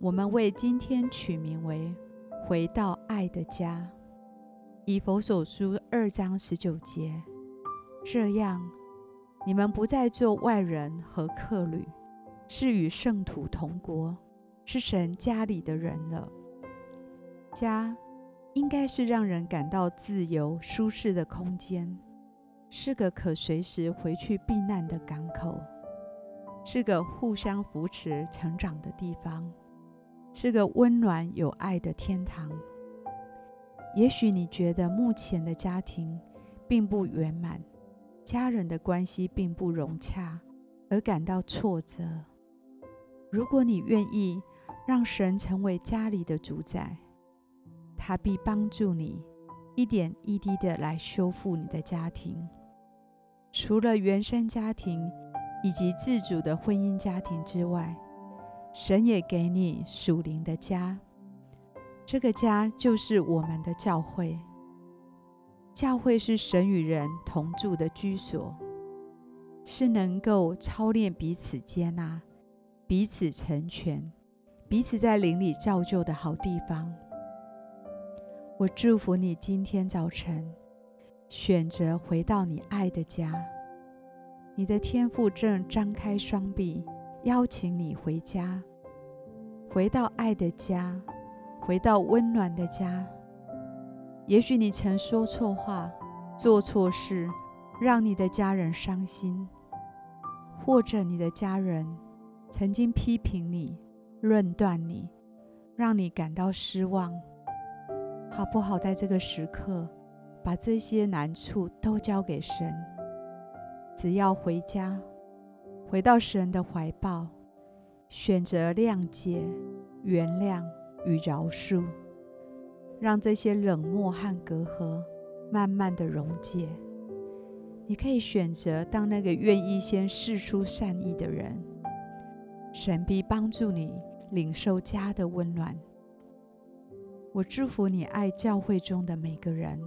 我们为今天取名为“回到爱的家”。以弗所书二章十九节，这样你们不再做外人和客旅，是与圣徒同国，是神家里的人了。家应该是让人感到自由舒适的空间，是个可随时回去避难的港口，是个互相扶持成长的地方。是个温暖有爱的天堂。也许你觉得目前的家庭并不圆满，家人的关系并不融洽，而感到挫折。如果你愿意让神成为家里的主宰，他必帮助你一点一滴的来修复你的家庭。除了原生家庭以及自主的婚姻家庭之外，神也给你属灵的家，这个家就是我们的教会。教会是神与人同住的居所，是能够操练彼此接纳、彼此成全、彼此在灵里造就的好地方。我祝福你今天早晨选择回到你爱的家，你的天父正张开双臂。邀请你回家，回到爱的家，回到温暖的家。也许你曾说错话，做错事，让你的家人伤心，或者你的家人曾经批评你、论断你，让你感到失望。好不好？在这个时刻，把这些难处都交给神，只要回家。回到神的怀抱，选择谅解、原谅与饶恕，让这些冷漠和隔阂慢慢的溶解。你可以选择当那个愿意先试出善意的人，神必帮助你领受家的温暖。我祝福你爱教会中的每个人，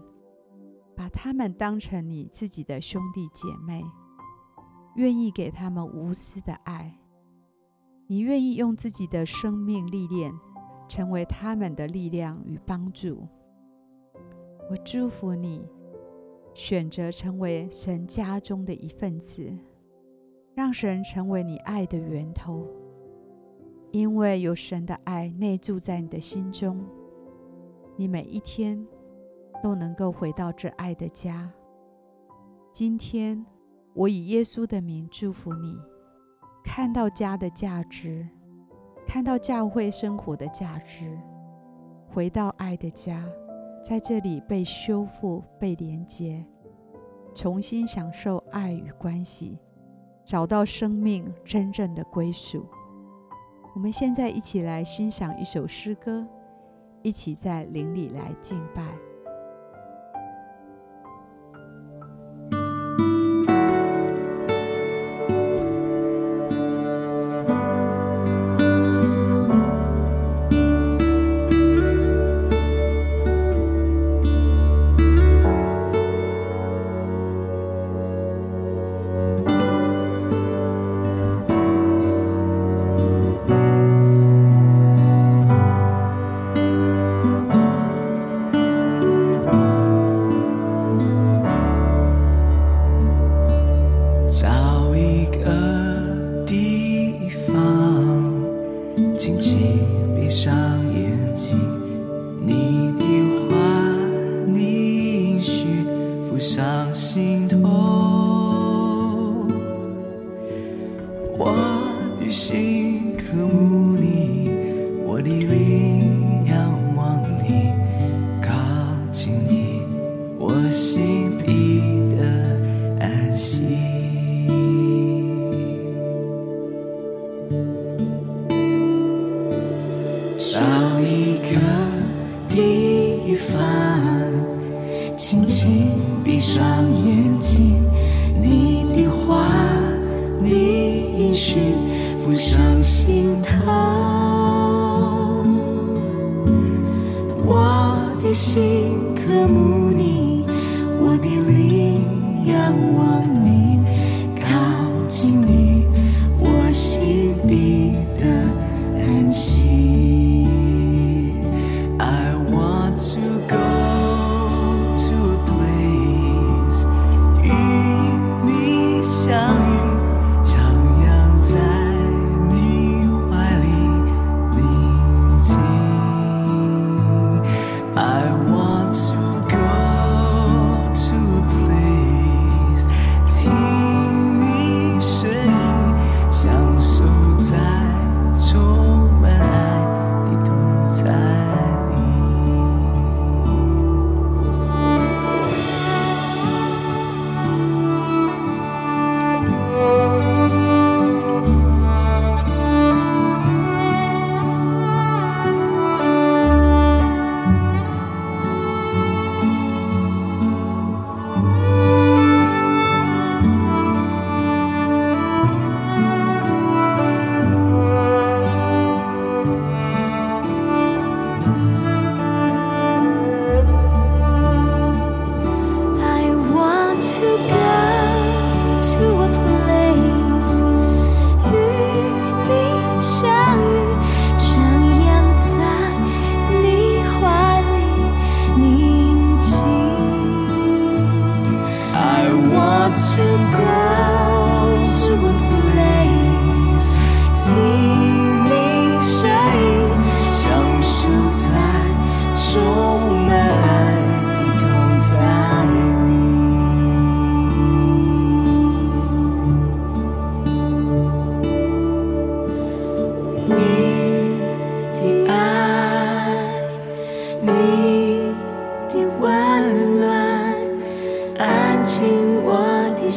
把他们当成你自己的兄弟姐妹。愿意给他们无私的爱，你愿意用自己的生命历练，成为他们的力量与帮助。我祝福你，选择成为神家中的一份子，让神成为你爱的源头。因为有神的爱内住在你的心中，你每一天都能够回到这爱的家。今天。我以耶稣的名祝福你，看到家的价值，看到教会生活的价值，回到爱的家，在这里被修复、被连接，重新享受爱与关系，找到生命真正的归属。我们现在一起来欣赏一首诗歌，一起在灵里来敬拜。你可慕你，我的力仰望你，靠近你，我心底的安息。找一个地方，轻轻闭上眼睛，你的话，你已许。浮上心他，我的心渴慕你，我的灵仰望你，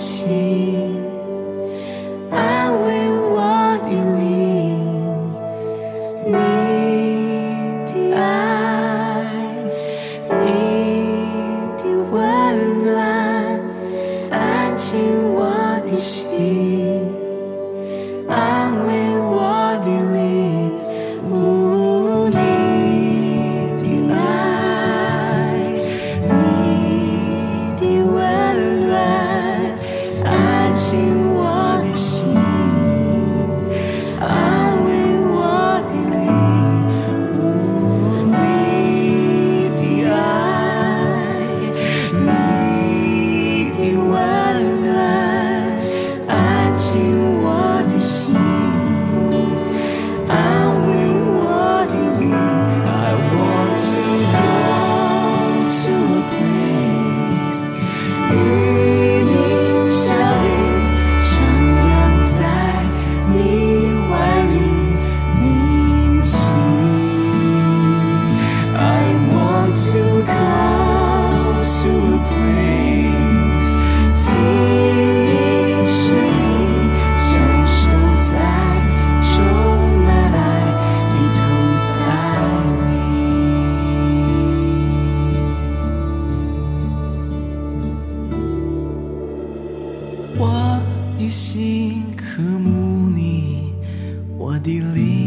você. 我一心渴慕你，我的灵。